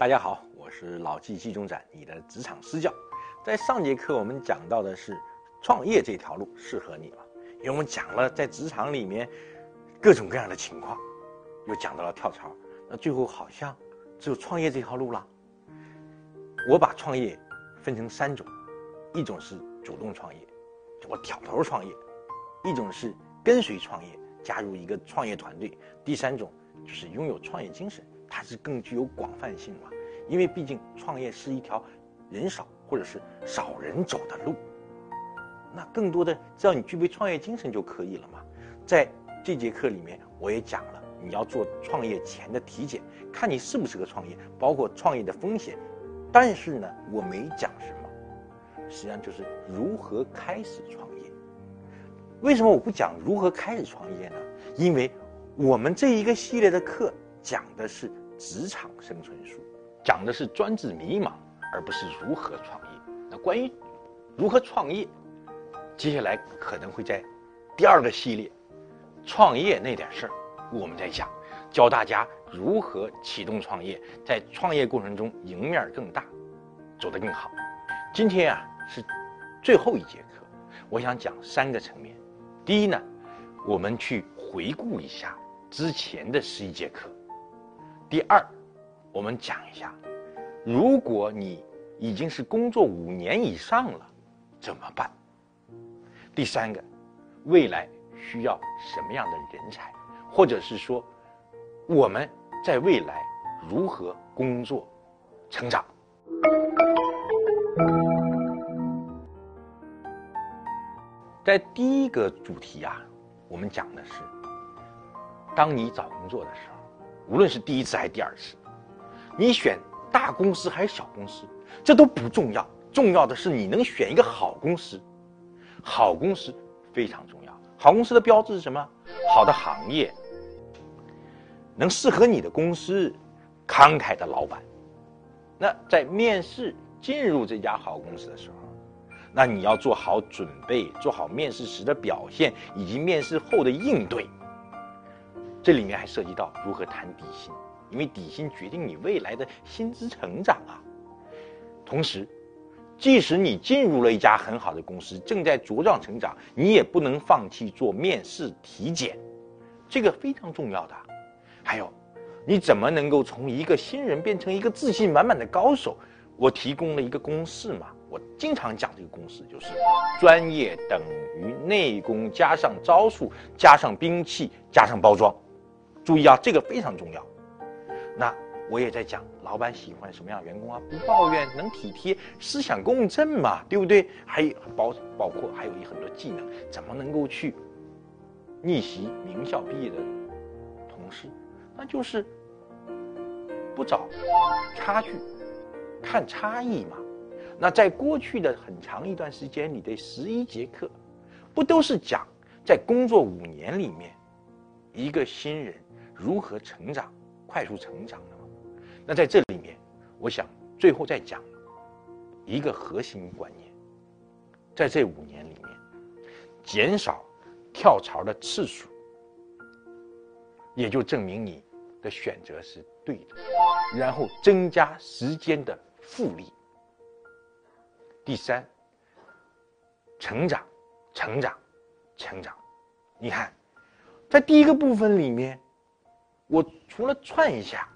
大家好，我是老纪季中展，你的职场私教。在上节课我们讲到的是创业这条路适合你吗？因为我们讲了在职场里面各种各样的情况，又讲到了跳槽，那最后好像只有创业这条路了。我把创业分成三种，一种是主动创业，我挑头创业；一种是跟随创业，加入一个创业团队；第三种就是拥有创业精神，它是更具有广泛性嘛。因为毕竟创业是一条人少或者是少人走的路，那更多的只要你具备创业精神就可以了嘛。在这节课里面，我也讲了你要做创业前的体检，看你适不适合创业，包括创业的风险。但是呢，我没讲什么，实际上就是如何开始创业。为什么我不讲如何开始创业呢？因为我们这一个系列的课讲的是职场生存术，讲的是专治迷茫，而不是如何创业。那关于如何创业，接下来可能会在第二个系列创业那点事儿，我们再讲。教大家如何启动创业，在创业过程中赢面更大，走得更好。今天啊是最后一节课，我想讲三个层面。第一呢，我们去回顾一下之前的十一节课。第二，我们讲一下，如果你已经是工作五年以上了，怎么办？第三个，未来需要什么样的人才，或者是说。我们在未来如何工作、成长？在第一个主题啊，我们讲的是，当你找工作的时候，无论是第一次还是第二次，你选大公司还是小公司，这都不重要，重要的是你能选一个好公司。好公司非常重要，好公司的标志是什么？好的行业。能适合你的公司，慷慨的老板。那在面试进入这家好公司的时候，那你要做好准备，做好面试时的表现以及面试后的应对。这里面还涉及到如何谈底薪，因为底薪决定你未来的薪资成长啊。同时，即使你进入了一家很好的公司，正在茁壮成长，你也不能放弃做面试体检，这个非常重要的。还有，你怎么能够从一个新人变成一个自信满满的高手？我提供了一个公式嘛，我经常讲这个公式，就是专业等于内功加上招数加上兵器加上包装。注意啊，这个非常重要。那我也在讲，老板喜欢什么样员工啊？不抱怨，能体贴，思想共振嘛，对不对？还有包包括还有一很多技能，怎么能够去逆袭名校毕业的同事？那就是不找差距，看差异嘛。那在过去的很长一段时间里的十一节课，不都是讲在工作五年里面，一个新人如何成长、快速成长的吗？那在这里面，我想最后再讲一个核心观念，在这五年里面，减少跳槽的次数，也就证明你。的选择是对的，然后增加时间的复利。第三，成长，成长，成长。你看，在第一个部分里面，我除了串一下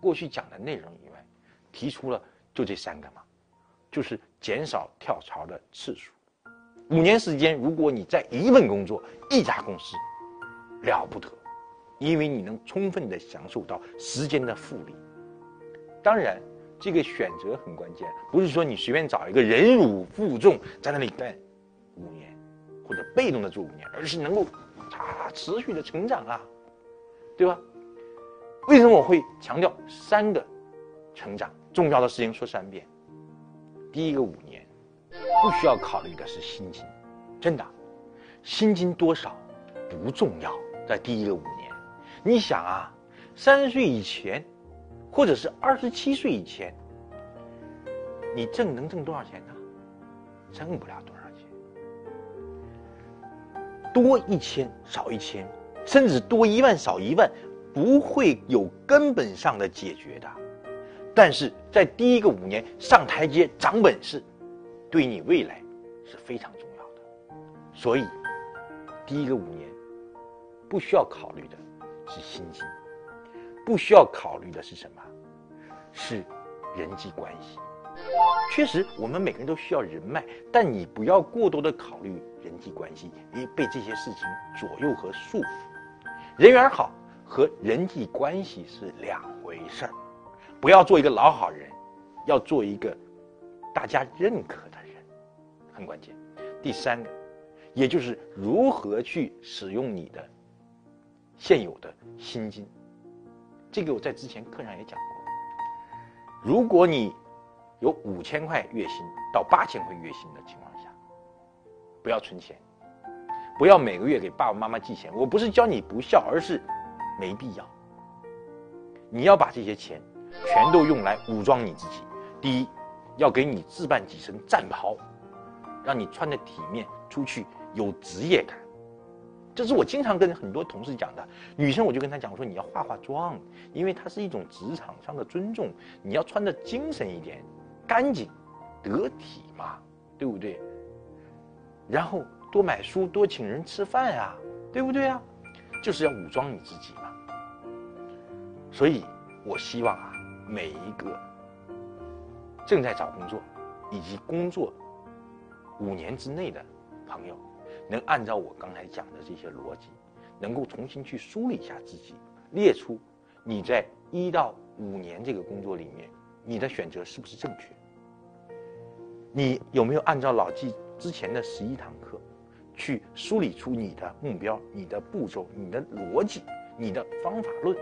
过去讲的内容以外，提出了就这三个嘛，就是减少跳槽的次数。五年时间，如果你在一份工作一家公司，了不得。因为你能充分的享受到时间的复利，当然，这个选择很关键，不是说你随便找一个忍辱负重在那里干五年，或者被动的做五年，而是能够啊持续的成长啊，对吧？为什么我会强调三个成长重要的事情说三遍？第一个五年不需要考虑的是薪金，真的，薪金多少不重要，在第一个五年。你想啊，三十岁以前，或者是二十七岁以前，你挣能挣多少钱呢？挣不了多少钱。多一千少一千，甚至多一万少一万，不会有根本上的解决的。但是在第一个五年上台阶长本事，对你未来是非常重要的。所以，第一个五年不需要考虑的是薪金，不需要考虑的是什么？是人际关系。确实，我们每个人都需要人脉，但你不要过多的考虑人际关系，因为被这些事情左右和束缚。人缘好和人际关系是两回事儿，不要做一个老好人，要做一个大家认可的人，很关键。第三个，也就是如何去使用你的现有的薪金，这个我在之前课上也讲过。如果你有五千块月薪到八千块月薪的情况下，不要存钱，不要每个月给爸爸妈妈寄钱。我不是教你不孝，而是没必要。你要把这些钱全都用来武装你自己。第一，要给你置办几身战袍，让你穿的体面，出去有职业感。这是我经常跟很多同事讲的。女生我就跟她讲，我说你要化化妆，因为它是一种职场上的尊重，你要穿的精神一点。干净、得体嘛，对不对？然后多买书，多请人吃饭呀，对不对啊？就是要武装你自己嘛。所以，我希望啊，每一个正在找工作以及工作五年之内的朋友，能按照我刚才讲的这些逻辑，能够重新去梳理一下自己，列出你在一到五年这个工作里面。你的选择是不是正确？你有没有按照老纪之前的十一堂课，去梳理出你的目标、你的步骤、你的逻辑、你的方法论？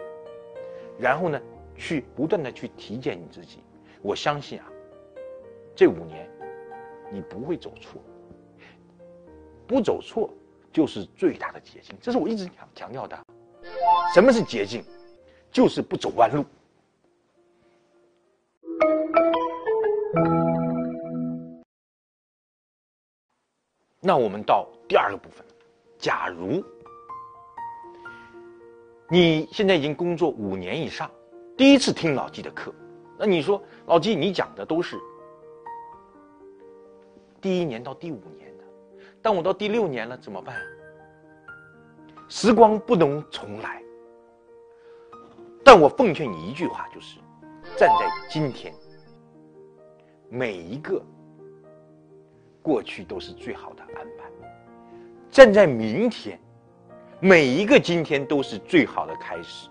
然后呢，去不断的去体检你自己。我相信啊，这五年你不会走错，不走错就是最大的捷径。这是我一直强强调的。什么是捷径？就是不走弯路。那我们到第二个部分，假如你现在已经工作五年以上，第一次听老纪的课，那你说老纪你讲的都是第一年到第五年的，但我到第六年了怎么办？时光不能重来，但我奉劝你一句话，就是站在今天，每一个。过去都是最好的安排，站在明天，每一个今天都是最好的开始。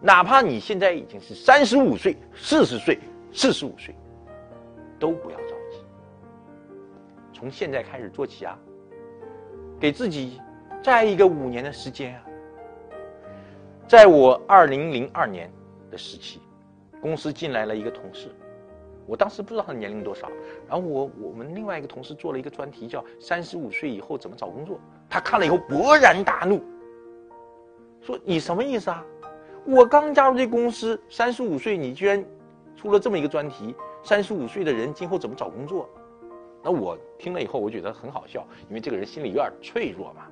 哪怕你现在已经是三十五岁、四十岁、四十五岁，都不要着急。从现在开始做起啊，给自己再一个五年的时间啊。在我二零零二年的时期，公司进来了一个同事。我当时不知道他年龄多少，然后我我们另外一个同事做了一个专题，叫“三十五岁以后怎么找工作”。他看了以后勃然大怒，说：“你什么意思啊？我刚加入这公司，三十五岁，你居然出了这么一个专题，三十五岁的人今后怎么找工作？”那我听了以后，我觉得很好笑，因为这个人心里有点脆弱嘛。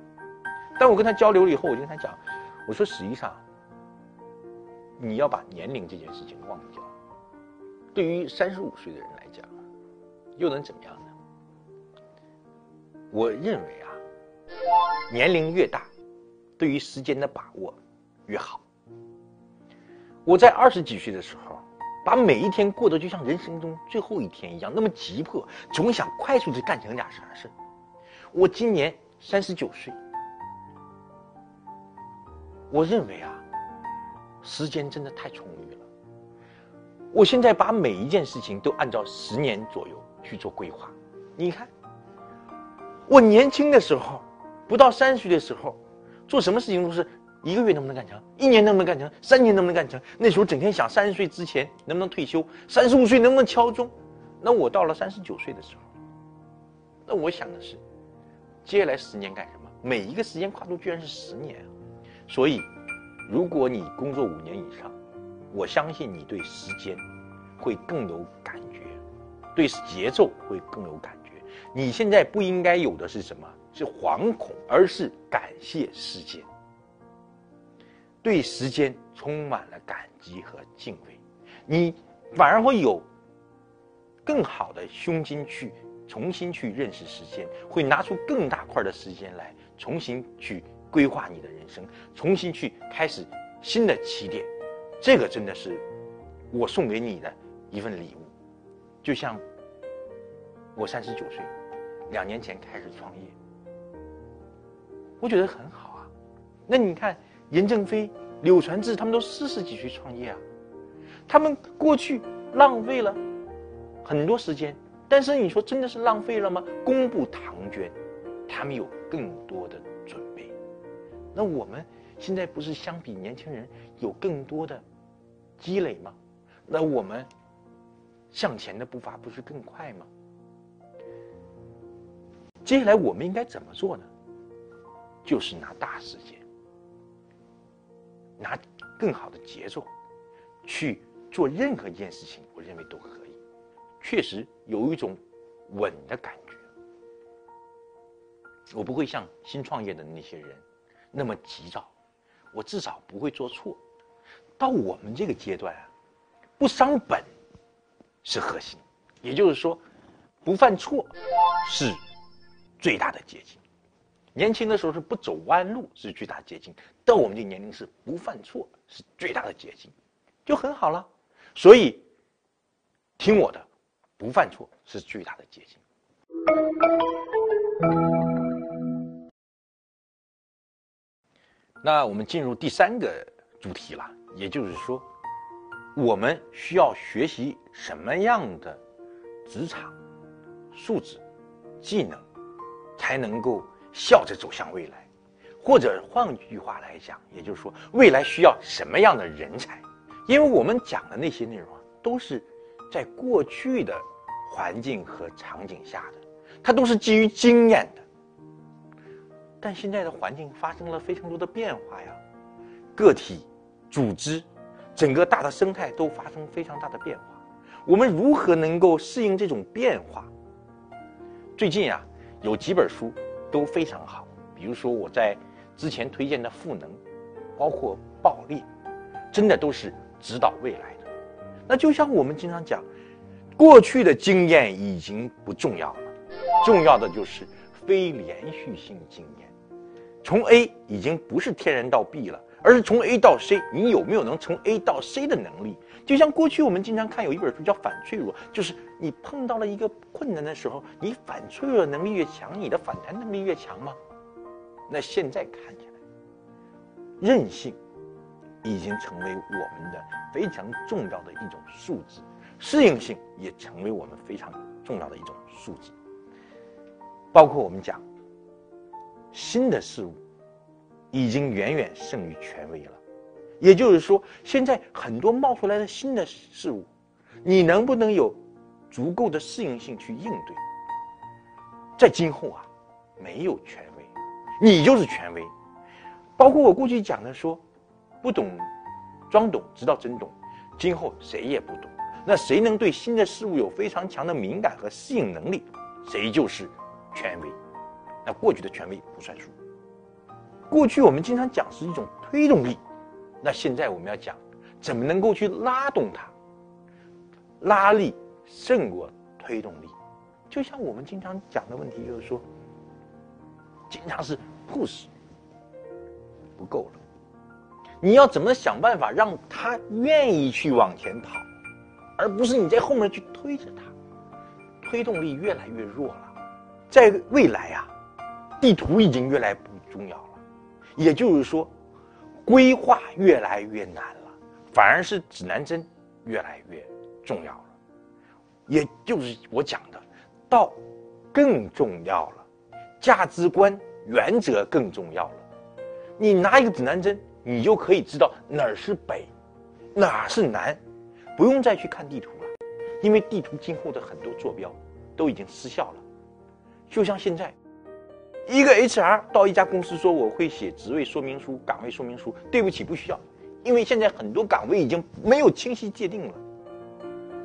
但我跟他交流了以后，我就跟他讲，我说：“实际上，你要把年龄这件事情忘掉。”对于三十五岁的人来讲，又能怎么样呢？我认为啊，年龄越大，对于时间的把握越好。我在二十几岁的时候，把每一天过得就像人生中最后一天一样，那么急迫，总想快速的干成点啥事我今年三十九岁，我认为啊，时间真的太充裕了。我现在把每一件事情都按照十年左右去做规划。你看，我年轻的时候，不到三十岁的时候，做什么事情都是一个月能不能干成，一年能不能干成，三年能不能干成。那时候整天想三十岁之前能不能退休，三十五岁能不能敲钟。那我到了三十九岁的时候，那我想的是，接下来十年干什么？每一个时间跨度居然是十年啊！所以，如果你工作五年以上，我相信你对时间会更有感觉，对节奏会更有感觉。你现在不应该有的是什么？是惶恐，而是感谢时间，对时间充满了感激和敬畏。你反而会有更好的胸襟去重新去认识时间，会拿出更大块的时间来重新去规划你的人生，重新去开始新的起点。这个真的是我送给你的一份礼物，就像我三十九岁，两年前开始创业，我觉得很好啊。那你看，任正非、柳传志他们都四十几岁创业啊，他们过去浪费了很多时间，但是你说真的是浪费了吗？公布唐娟，他们有更多的准备，那我们现在不是相比年轻人有更多的？积累吗？那我们向前的步伐不是更快吗？接下来我们应该怎么做呢？就是拿大时间，拿更好的节奏去做任何一件事情，我认为都可以。确实有一种稳的感觉。我不会像新创业的那些人那么急躁，我至少不会做错。到我们这个阶段啊，不伤本是核心，也就是说，不犯错是最大的捷径。年轻的时候是不走弯路是最大捷径，到我们这年龄是不犯错是最大的捷径，就很好了。所以，听我的，不犯错是最大的捷径。那我们进入第三个主题了。也就是说，我们需要学习什么样的职场素质、技能，才能够笑着走向未来？或者换句话来讲，也就是说，未来需要什么样的人才？因为我们讲的那些内容啊，都是在过去的环境和场景下的，它都是基于经验的。但现在的环境发生了非常多的变化呀，个体。组织，整个大的生态都发生非常大的变化，我们如何能够适应这种变化？最近啊，有几本书都非常好，比如说我在之前推荐的《赋能》，包括《爆裂》，真的都是指导未来的。那就像我们经常讲，过去的经验已经不重要了，重要的就是非连续性经验。从 A 已经不是天然到 B 了。而是从 A 到 C，你有没有能从 A 到 C 的能力？就像过去我们经常看有一本书叫《反脆弱》，就是你碰到了一个困难的时候，你反脆弱能力越强，你的反弹能力越强吗？那现在看起来，韧性已经成为我们的非常重要的一种素质，适应性也成为我们非常重要的一种素质。包括我们讲新的事物。已经远远胜于权威了，也就是说，现在很多冒出来的新的事物，你能不能有足够的适应性去应对？在今后啊，没有权威，你就是权威。包括我过去讲的说，不懂装懂，直到真懂，今后谁也不懂。那谁能对新的事物有非常强的敏感和适应能力，谁就是权威。那过去的权威不算数。过去我们经常讲是一种推动力，那现在我们要讲怎么能够去拉动它。拉力胜过推动力，就像我们经常讲的问题，就是说，经常是 push 不够了，你要怎么想办法让他愿意去往前跑，而不是你在后面去推着他，推动力越来越弱了。在未来啊，地图已经越来不重要了。也就是说，规划越来越难了，反而是指南针越来越重要了。也就是我讲的，道更重要了，价值观原则更重要了。你拿一个指南针，你就可以知道哪儿是北，哪儿是南，不用再去看地图了，因为地图今后的很多坐标都已经失效了。就像现在。一个 HR 到一家公司说我会写职位说明书、岗位说明书，对不起，不需要，因为现在很多岗位已经没有清晰界定了，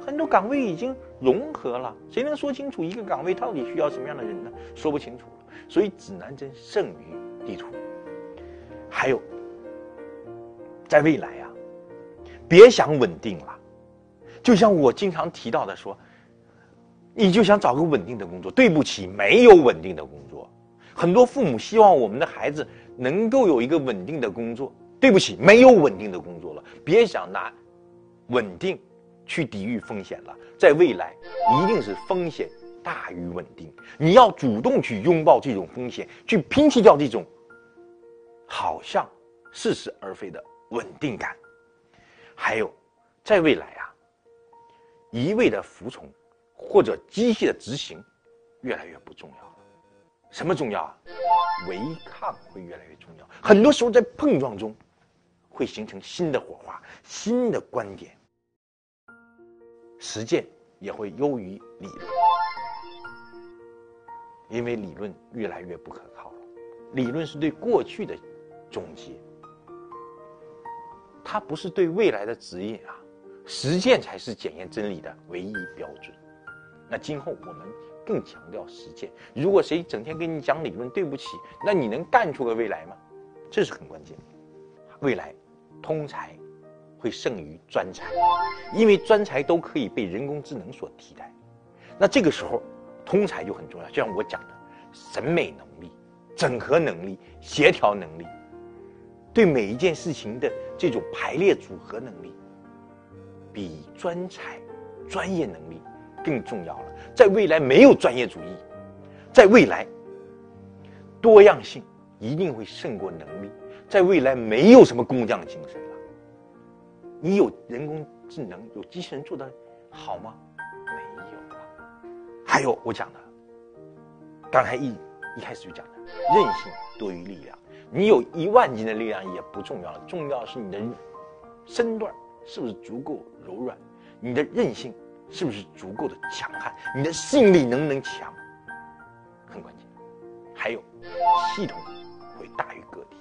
很多岗位已经融合了，谁能说清楚一个岗位到底需要什么样的人呢？说不清楚，所以指南针胜于地图。还有，在未来啊，别想稳定了，就像我经常提到的说，你就想找个稳定的工作，对不起，没有稳定的工作。很多父母希望我们的孩子能够有一个稳定的工作，对不起，没有稳定的工作了。别想拿稳定去抵御风险了，在未来一定是风险大于稳定。你要主动去拥抱这种风险，去摒弃掉这种好像似是而非的稳定感。还有，在未来啊，一味的服从或者机械的执行，越来越不重要。什么重要啊？违抗会越来越重要。很多时候在碰撞中，会形成新的火花、新的观点。实践也会优于理论，因为理论越来越不可靠了。理论是对过去的总结，它不是对未来的指引啊。实践才是检验真理的唯一标准。那今后我们更强调实践。如果谁整天跟你讲理论，对不起，那你能干出个未来吗？这是很关键。未来，通才会胜于专才，因为专才都可以被人工智能所替代。那这个时候，通才就很重要。就像我讲的，审美能力、整合能力、协调能力，对每一件事情的这种排列组合能力，比专才、专业能力更重要了。在未来，没有专业主义，在未来，多样性一定会胜过能力。在未来，没有什么工匠精神了。你有人工智能，有机器人做的好吗？没有了。还有我讲的，刚才一一开始就讲的，韧性多于力量。你有一万斤的力量也不重要了，重要是你的身段是不是足够柔软，你的韧性是不是足够的强悍，你的适应力能不能强，很关键。还有，系统会大于个体。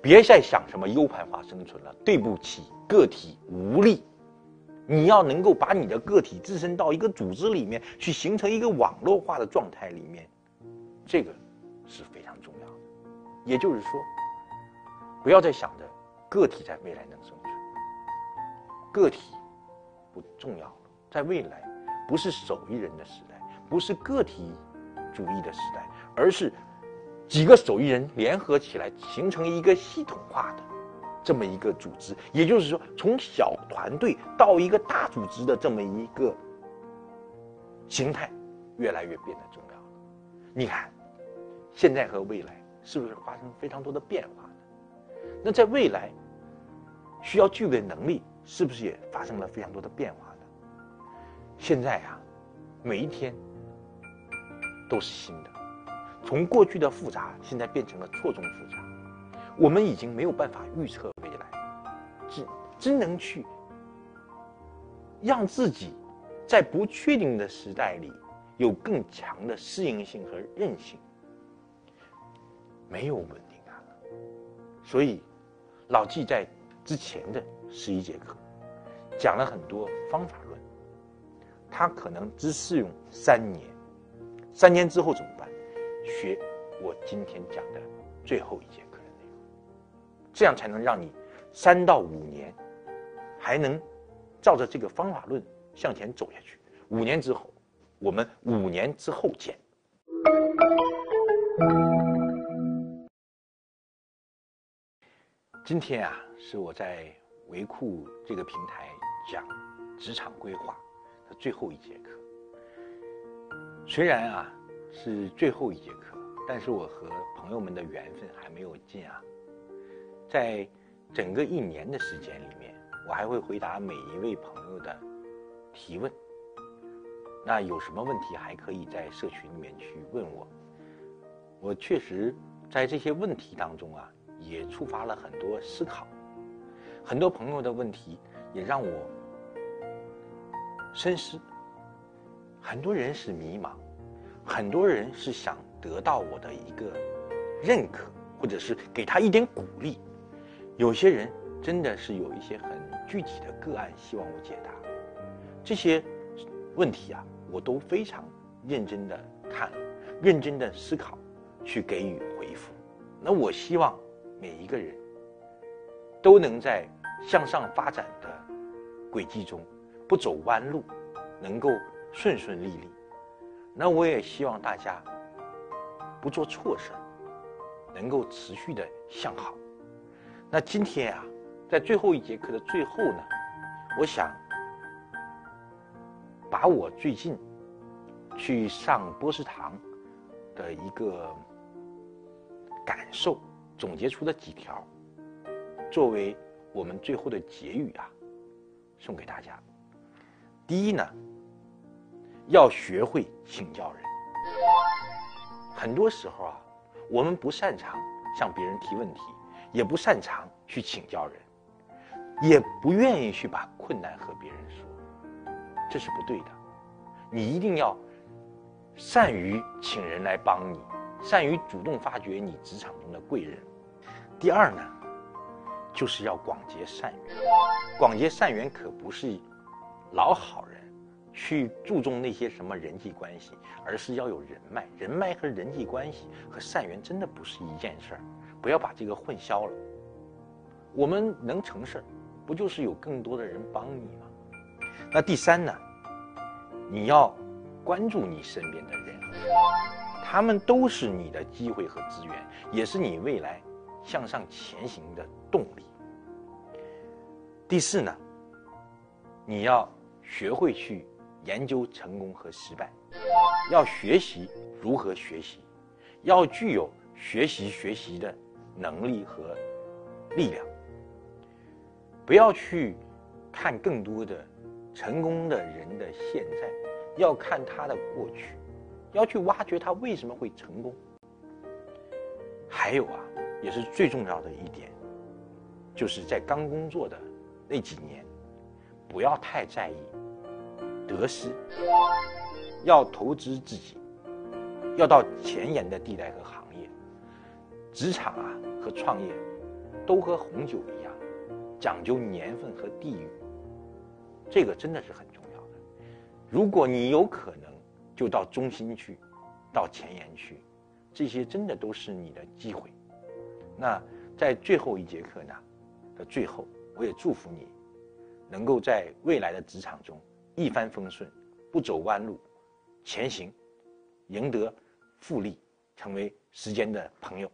别再想什么 U 盘化生存了，对不起，个体无力。你要能够把你的个体置身到一个组织里面去，形成一个网络化的状态里面，这个是非常重要的。也就是说，不要再想着个体在未来能生存，个体不重要。在未来，不是手艺人的时代，不是个体主义的时代，而是。几个手艺人联合起来，形成一个系统化的这么一个组织，也就是说，从小团队到一个大组织的这么一个形态，越来越变得重要了。你看，现在和未来是不是发生非常多的变化？那在未来需要具备能力，是不是也发生了非常多的变化？现在啊，每一天都是新的。从过去的复杂，现在变成了错综复杂。我们已经没有办法预测未来，只只能去让自己在不确定的时代里有更强的适应性和韧性。没有稳定感了，所以老纪在之前的十一节课讲了很多方法他，可能只适用三年，三年之后怎么办？学我今天讲的最后一节课的内容，这样才能让你三到五年还能照着这个方法论向前走下去。五年之后，我们五年之后见。今天啊，是我在维库这个平台讲职场规划最后一节课。虽然啊。是最后一节课，但是我和朋友们的缘分还没有尽啊。在整个一年的时间里面，我还会回答每一位朋友的提问。那有什么问题还可以在社群里面去问我。我确实在这些问题当中啊，也触发了很多思考。很多朋友的问题也让我深思。很多人是迷茫。很多人是想得到我的一个认可，或者是给他一点鼓励。有些人真的是有一些很具体的个案，希望我解答这些问题啊，我都非常认真的看，认真的思考，去给予回复。那我希望每一个人都能在向上发展的轨迹中，不走弯路，能够顺顺利利。那我也希望大家不做错事，能够持续的向好。那今天啊，在最后一节课的最后呢，我想把我最近去上波士堂的一个感受总结出的几条，作为我们最后的结语啊，送给大家。第一呢，要学会请教人。很多时候啊，我们不擅长向别人提问题。也不擅长去请教人，也不愿意去把困难和别人说，这是不对的。你一定要善于请人来帮你，善于主动发掘你职场中的贵人。第二呢，就是要广结善缘。广结善缘可不是老好人去注重那些什么人际关系，而是要有人脉。人脉和人际关系和善缘真的不是一件事儿。不要把这个混淆了。我们能成事儿，不就是有更多的人帮你吗？那第三呢？你要关注你身边的人，他们都是你的机会和资源，也是你未来向上前行的动力。第四呢？你要学会去研究成功和失败，要学习如何学习，要具有学习学习的。能力和力量，不要去看更多的成功的人的现在，要看他的过去，要去挖掘他为什么会成功。还有啊，也是最重要的一点，就是在刚工作的那几年，不要太在意得失，要投资自己，要到前沿的地带和行业，职场啊。和创业，都和红酒一样，讲究年份和地域。这个真的是很重要的。如果你有可能，就到中心去，到前沿去，这些真的都是你的机会。那在最后一节课呢的最后，我也祝福你，能够在未来的职场中一帆风顺，不走弯路，前行，赢得复利，成为时间的朋友。